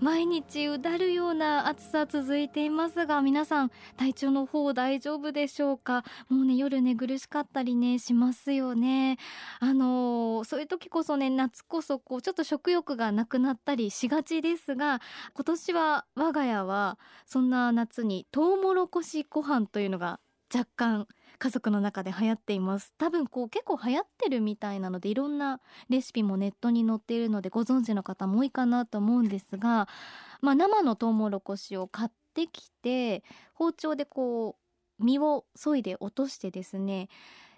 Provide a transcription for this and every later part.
毎日うだるような暑さ続いていますが皆さん体調の方大丈夫でしょうか？もうね夜寝苦しかったりねしますよね。あのー、そういう時こそね夏こそこうちょっと食欲がなくなったりしがちですが今年は我が家はそんな夏にトウモロコシご飯というのが若干家族の中で流行っています。多分こう結構流行ってるみたいなのでいろんなレシピもネットに載っているのでご存知の方も多いかなと思うんですが、まあ、生のトウモロコシを買ってきて包丁でこう身を削いで落としてですね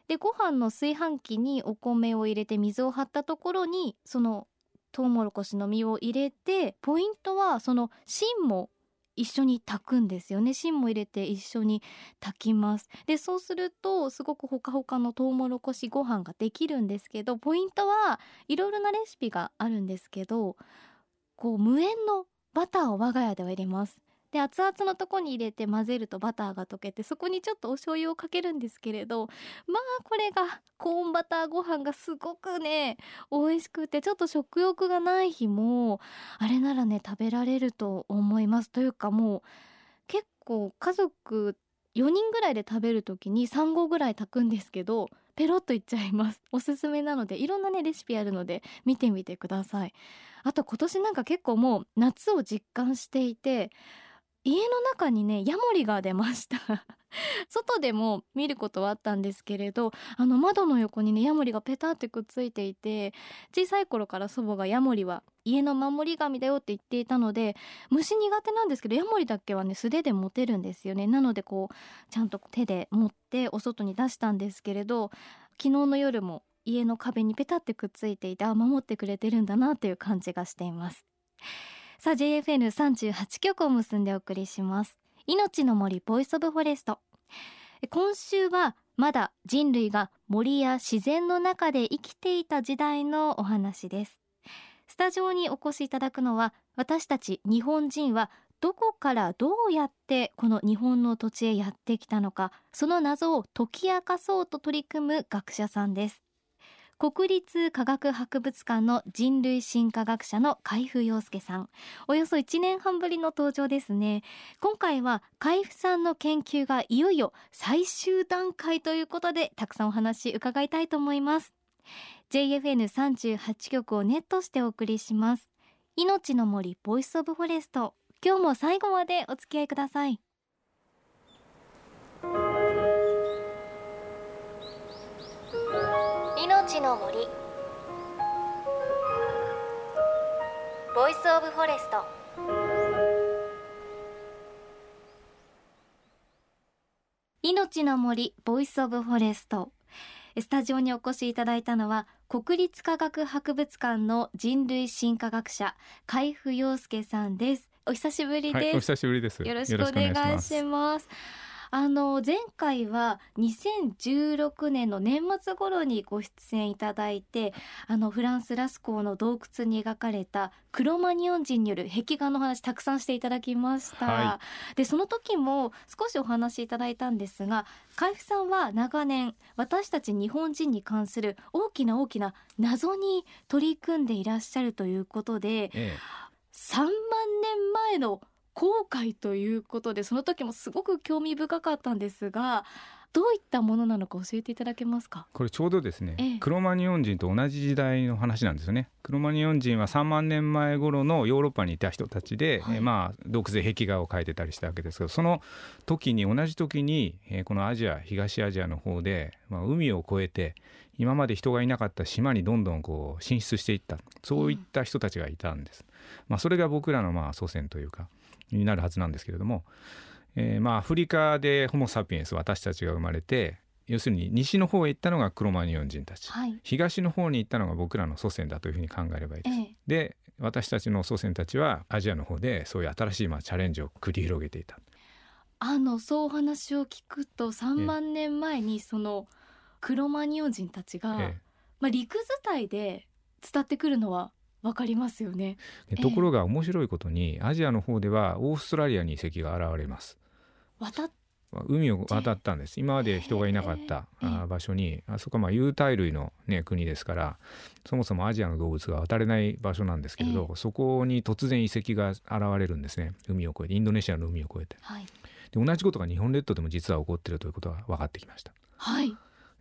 でご飯の炊飯器にお米を入れて水を張ったところにそのトウモロコシの実を入れてポイントはその芯も一緒に炊くんですよね。芯も入れて一緒に炊きます。でそうするとすごくほかほかのトウモロコシご飯ができるんですけどポイントはいろいろなレシピがあるんですけどこう無塩のバターを我が家では入れます。で熱々のとこに入れて混ぜるとバターが溶けてそこにちょっとお醤油をかけるんですけれどまあこれがコーンバターご飯がすごくね美味しくてちょっと食欲がない日もあれならね食べられると思います。というかもう結構家族4人ぐらいで食べる時に3合ぐらい炊くんですけどペロッといっちゃいます。おすすめなのでいろんなねレシピあるので見てみてください。あと今年なんか結構もう夏を実感していて家の中にねヤモリが出ました。外でも見ることはあったんですけれどあの窓の横にねヤモリがペタってくっついていて小さい頃から祖母がヤモリは家の守り神だよって言っていたので虫苦手なんですけどヤモリだけはね素手で持てるんですよね。なのでこうちゃんと手で持ってお外に出したんですけれど昨日の夜も家の壁にペタってくっついていてあ守ってくれてるんだなっていう感じがしています。さあ JFN38 局を結んでお送りします。命の森 Voice of Forest。今週はまだ人類が森や自然の中で生きていた時代のお話です。スタジオにお越しいただくのは私たち日本人はどこからどうやってこの日本の土地へやってきたのかその謎を解き明かそうと取り組む学者さんです。国立科学博物館の人類進化学者の海部陽介さん。およそ1年半ぶりの登場ですね。今回は海部さんの研究がいよいよ最終段階ということでたくさんお話伺いたいと思います。JFN38 局をネットしてお送りします。命の森 Voice of Forest。今日も最後までお付き合いください。命の森。 Voice of Forest命の森 Voice of Forest スタジオにお越しいただいたのは国立科学博物館の人類進化学者海部陽介さんです。お久しぶりです、はい、お久しぶりです。よろしくお願いしますあの前回は2016年の年末頃にご出演いただいてあのフランスラスコーの洞窟に描かれたクロマニオン人による壁画の話たくさんしていただきました、はい、でその時も少しお話しいただいたんですが海部さんは長年私たち日本人に関する大きな大きな謎に取り組んでいらっしゃるということで、ええ、3万年前の後悔ということでその時もすごく興味深かったんですがどういったものなのか教えていただけますか？これちょうどですね、ええ、クロマニオン人と同じ時代の話なんですよね。クロマニオン人は3万年前頃のヨーロッパにいた人たちで、はい、えまあ洞窟で壁画を描いてたりしたわけですけどその時に同じ時に、えこのアジア東アジアの方で、まあ、海を越えて今まで人がいなかった島にどんどんこう進出していったそういった人たちがいたんです、うん、まあ、それが僕らのまあ祖先というかになるはずなんですけれども、えー、まあアフリカでホモ・サピエンス私たちが生まれて要するに西の方へ行ったのがクロマニオン人たち、はい、東の方に行ったのが僕らの祖先だというふうに考えればいいです。ええ、で私たちの祖先たちはアジアの方でそういう新しいまあチャレンジを繰り広げていた。あのそうお話を聞くと3万年前にそのクロマニオン人たちが、え、まあ、陸伝いで伝ってくるのはわかりますよね。ところが面白いことに、アジアの方ではオーストラリアに遺跡が現れます。渡海を渡ったんです。今まで人がいなかった場所に。あそこはまあ有袋類の、ね、国ですからそもそもアジアの動物が渡れない場所なんですけれど、そこに突然遺跡が現れるんですね。海を越えてインドネシアの海を越えて、はい、で同じことが日本列島でも実は起こっているということが分かってきました。はい。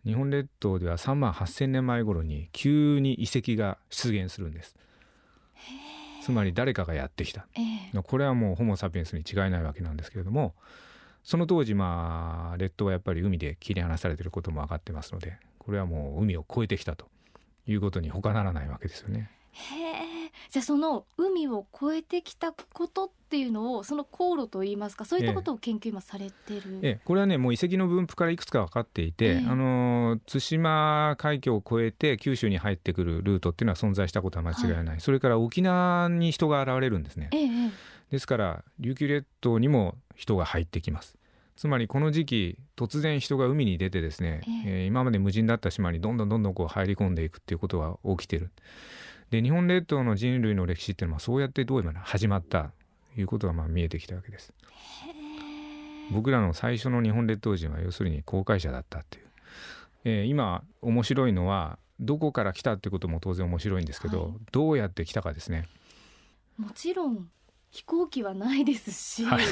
日本列島では3万8,000年前頃に急に遺跡が出現するんですつまり誰かがやってきた、これはもうホモ・サピエンスに違いないわけなんですけれどもその当時まあ列島はやっぱり海で切り離されていることも分かってますのでこれはもう海を越えてきたということに他ならないわけですよね。へえじゃあその海を越えてきたことっていうのをその航路といいますかそういったことを研究今されてる、ええ、これはねもう遺跡の分布からいくつか分かっていて、え、あの対馬海峡を越えて九州に入ってくるルートっていうのは存在したことは間違いない、はい、それから沖縄に人が現れるんですね。ですから琉球列島にも人が入ってきます。つまりこの時期突然人が海に出てですね、えー、今まで無人だった島にどんどんどんどんこう入り込んでいくっていうことが起きてるで日本列島の人類の歴史っていうのはそうやってどういう始まったということがまあ見えてきたわけです。僕らの最初の日本列島人は要するに航海者だったっていう、えー、今面白いのはどこから来たってことも当然面白いんですけど、はい、どうやって来たかですね。もちろん飛行機はないですし、はい、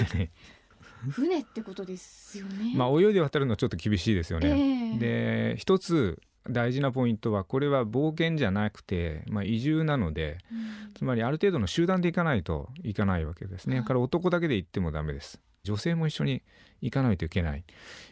船ってことですよね。まあ泳いで渡るのはちょっと厳しいですよね。えー、で一つ大事なポイントはこれは冒険じゃなくて、まあ、移住なので、うん、つまりある程度の集団で行かないといかないわけですね。だから男だけで行ってもダメです。女性も一緒に行かないといけない。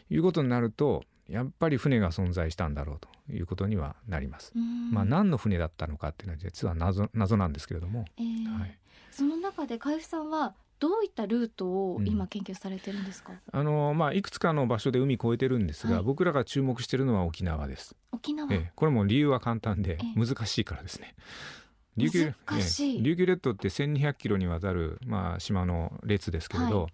ということになるとやっぱり船が存在したんだろうということにはなります。まあ何の船だったのかっていうのは実は謎謎なんですけれども、えー、はい、その中で海部さんはどういったルートを今研究されてるんですか、うん、あのまあいくつかの場所で海越えてるんですが、はい、僕らが注目しているのは沖縄です。沖縄、えこれも理由は簡単で難しいからですね。琉球琉球列島って1200キロにわたる、まあ、島の列ですけれど、は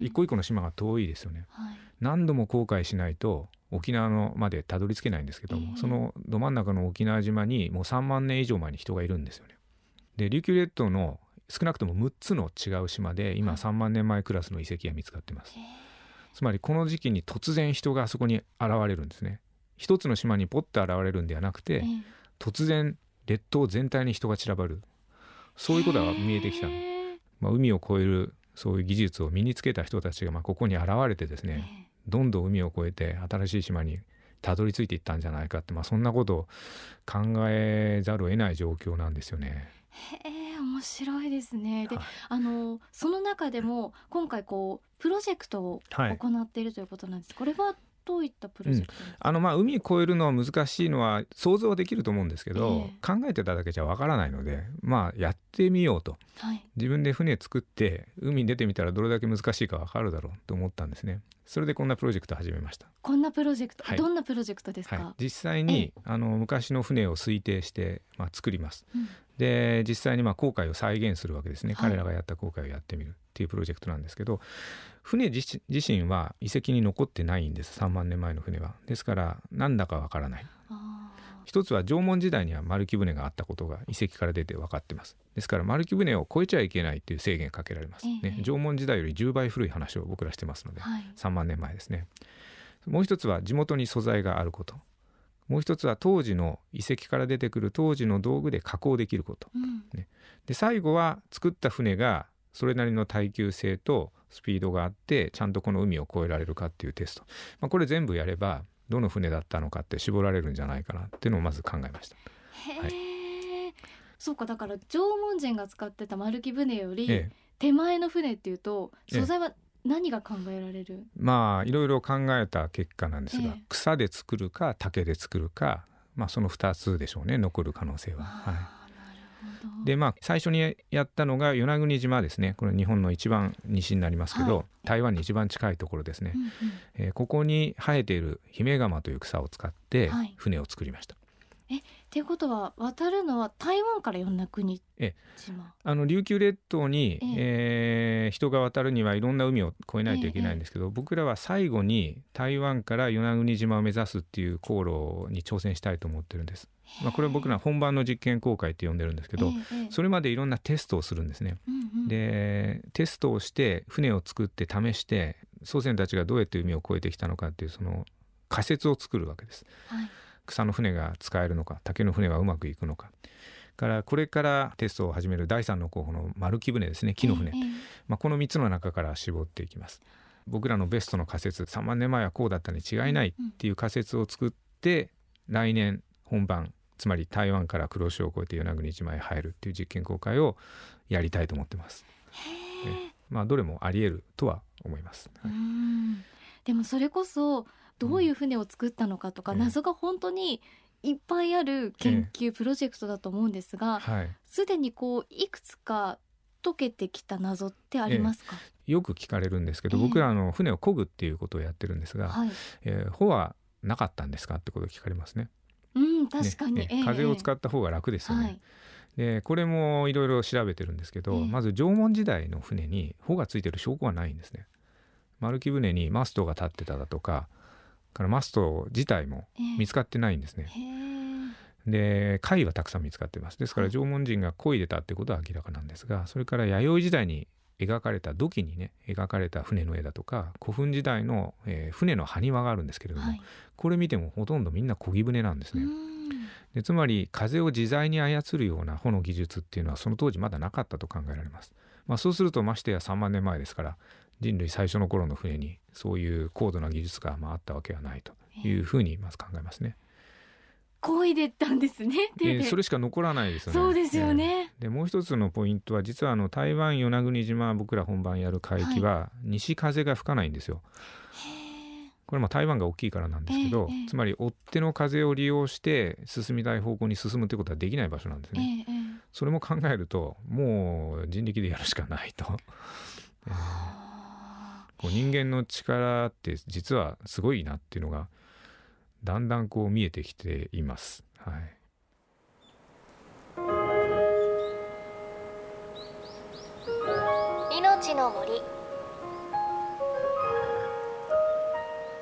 い、一個一個の島が遠いですよね、はい、何度も航海しないと沖縄のまでたどり着けないんですけども、えー、そのど真ん中の沖縄島にもう3万年以上前に人がいるんですよね。で琉球列島の少なくとも6つの違う島で今3万年前クラスの遺跡が見つかってます、つまりこの時期に突然人があそこに現れるんですね。一つの島にポッと現れるんではなくて、突然列島全体に人が散らばる。そういうことが見えてきたまあ、海を越えるそういう技術を身につけた人たちがまあここに現れてですね、どんどん海を越えて新しい島にたどり着いていったんじゃないかって、まあ、そんなことを考えざるを得ない状況なんですよね。面白いですね。で、はい、あのその中でも今回こうプロジェクトを行っているということなんです。はい、これはどういったプロジェクト、うん、あのまあ海越えるのは難しいのは想像はできると思うんですけど、えー、考えてただけじゃわからないのでまあやってみようと、はい、自分で船作って海に出てみたらどれだけ難しいかわかるだろうと思ったんですね。それでこんなプロジェクト始めました。こんなプロジェクト、はい、どんなプロジェクトですか、はい、実際に、あの昔の船を推定して、まあ、作ります、うん、で実際にまあ航海を再現するわけですね、彼らがやった航海をやってみるっていうプロジェクトなんですけど船自身は遺跡に残ってないんです。3万年前の船は。ですからなんだかわからない。一つは縄文時代には丸木舟があったことが遺跡から出て分かってます。ですから丸木舟を越えちゃいけないっていう制限がかけられます、ね、縄文時代より10倍古い話を僕らしてますので、はい、3万年前ですね。もう一つは地元に素材があることもう一つは当時の遺跡から出てくる当時の道具で加工できること、うん、ね、で最後は作った船がそれなりの耐久性とスピードがあってちゃんとこの海を越えられるかっていうテスト、まあ、これ全部やればどの船だったのかって絞られるんじゃないかなっていうのをまず考えました。はい、そうかだから縄文人が使ってた丸木船より手前の船っていうと素材は何が考えられる、まあいろいろ考えた結果なんですが、草で作るか竹で作るか、まあ、その2つでしょうね残る可能性は。はい。でまあ最初にやったのが与那国島ですね。これ日本の一番西になりますけど、はい、台湾に一番近いところですね、うんうん、えー、ここに生えているヒメガマという草を使って船を作りました。えっていうことは渡るのは台湾から与那国？島。あの琉球列島に、ええ。えー人が渡るにはいろんな海を越えないといけないんですけど、僕らは最後に台湾から与那国島を目指すっていう航路に挑戦したいと思ってるんです。まあ、これは僕ら本番の実験航海って呼んでるんですけど、ええええ。それまでいろんなテストをするんですね。うんうん。でテストをして船を作って試して祖先たちがどうやって海を越えてきたのかっていうその仮説を作るわけです。はい草の船が使えるのか竹の船はうまくいくのか。からこれからテストを始める第3の候補の丸木船ですね木の船、ええええ。まあ、この3つの中から絞っていきます。僕らのベストの仮説3万年前はこうだったに違いないっていう仮説を作って来年本番つまり台湾から黒潮を越えて与那国島へ入るっていう実験公開をやりたいと思ってます。まあどれもあり得るとは思います、うーん。でもそれこそどういう船を作ったのかとか、うん。謎が本当にいっぱいある研究プロジェクトだと思うんですがはい。すで、にこういくつか解けてきた謎ってありますか、よく聞かれるんですけどええ。僕らあの船を漕ぐっていうことをやってるんですが、はい、えー帆はなかったんですかってことを聞かれますね。うん確かに、ねええ。風を使った方が楽ですよね。はい。でこれもいろいろ調べてるんですけど、ええ。まず縄文時代の船に帆がついてる証拠はないんですね。丸木船にマストが立ってただとかからマスト自体もええ見つかってないんですね。で貝はたくさん見つかってますですからはい縄文人が漕いでたってことは明らかなんですがそれから弥生時代に描かれた土器にね描かれた船の絵だとか古墳時代の、えー船の埴輪があるんですけれども、はいこれ見てもほとんどみんな漕ぎ船なんですね。うんでつまり風を自在に操るような帆の技術っていうのはその当時まだなかったと考えられます。まあ、そうするとましてや3万年前ですから人類最初の頃の船にそういう高度な技術がまああったわけはないというふうにまず考えますね。漕いでったんですね 手ででそれしか残らないですよね。そうですよえね、えでもう一つのポイントは実はあの台湾与那国島僕ら本番やる海域は西風が吹かないんですよ。へえこれまあ台湾が大きいからなんですけど、ええええつまり追っ手の風を利用して進みたい方向に進むということはできない場所なんですえね。えええそれも考えるともう人力でやるしかないと。えーはあこう人間の力って実はすごいなっていうのがだんだんこう見えてきています。はい。命の森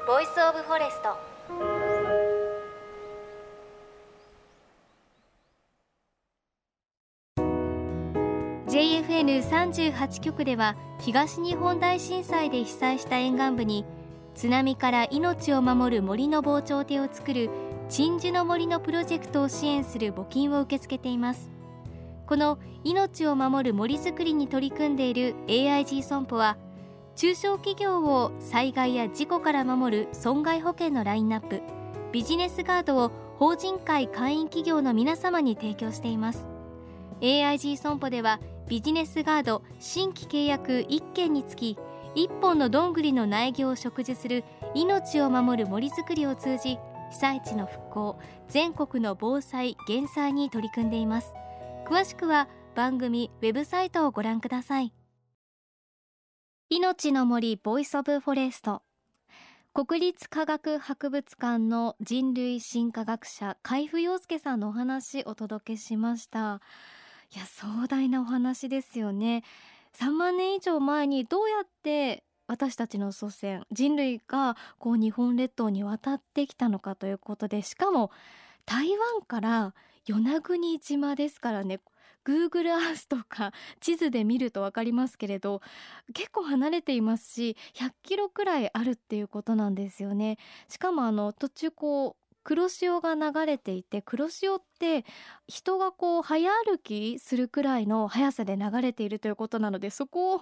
Voice of Forest「JFN38 局では東日本大震災で被災した沿岸部に津波から命を守る森の防潮堤を作る鎮守の森のプロジェクトを支援する募金を受け付けています。この命を守る森づくりに取り組んでいる AIG 損保は中小企業を災害や事故から守る損害保険のラインナップビジネスガードを法人会会員企業の皆様に提供しています。AIG 損保ではビジネスガード新規契約1件につき1本のどんぐりの苗木を植樹する命を守る森づくりを通じ被災地の復興全国の防災減災に取り組んでいます。詳しくは番組ウェブサイトをご覧ください。命の森 Voice of Forest。国立科学博物館の人類進化学者海部陽介さんのお話お届けしました。いや壮大なお話ですよね。3万年以上前にどうやって私たちの祖先人類がこう日本列島に渡ってきたのかということでしかも台湾から与那国島ですからね Google Earth とか 地図で見ると分かりますけれど結構離れていますし100キロくらいあるっていうことなんですよね。しかもあの途中こう黒潮が流れていて黒潮って人がこう早歩きするくらいの速さで流れているということなのでそこを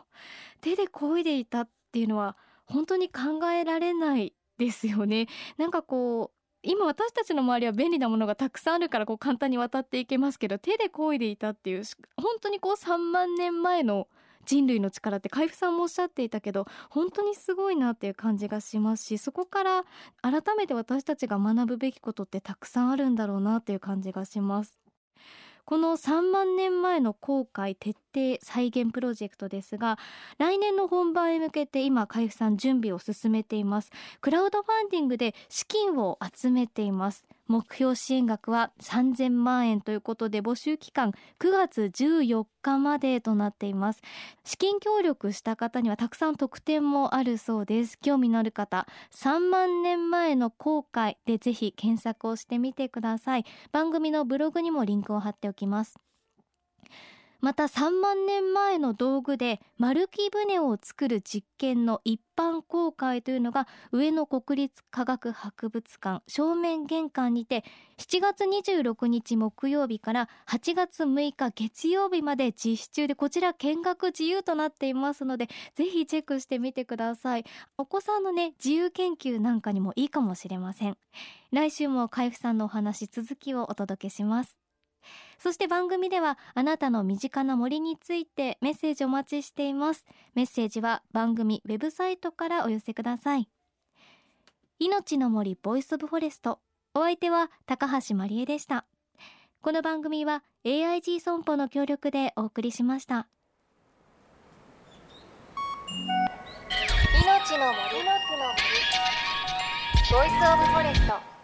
手で漕いでいたっていうのは本当に考えられないですよね。なんかこう今私たちの周りは便利なものがたくさんあるからこう簡単に渡っていけますけど手で漕いでいたっていう本当にこう3万年前の人類の力って海部さんもおっしゃっていたけど本当にすごいなっていう感じがしますしそこから改めて私たちが学ぶべきことってたくさんあるんだろうなっていう感じがします。この3万年前の航海徹底再現プロジェクトですが来年の本番へ向けて今海部さん準備を進めていますクラウドファンディングで資金を集めています目標支援額は3000万円ということで募集期間9月14日までとなっています。資金協力した方にはたくさん特典もあるそうです。興味のある方3万年前の後悔でぜひ検索をしてみてください。番組のブログにもリンクを貼っておきます。また3万年前の道具で丸木舟を作る実験の一般公開というのが上野国立科学博物館正面玄関にて7月26日木曜日から8月6日月曜日まで実施中でこちら見学自由となっていますのでぜひチェックしてみてください。お子さんのね自由研究なんかにもいいかもしれません。来週も海部さんのお話続きをお届けします。そして番組ではあなたの身近な森についてメッセージお待ちしています。メッセージは番組ウェブサイトからお寄せください。命の森 Voice of Forest。お相手は高橋万里恵でした。この番組は AIG 損保の協力でお送りしました。命の森。の森。 Voice of Forest。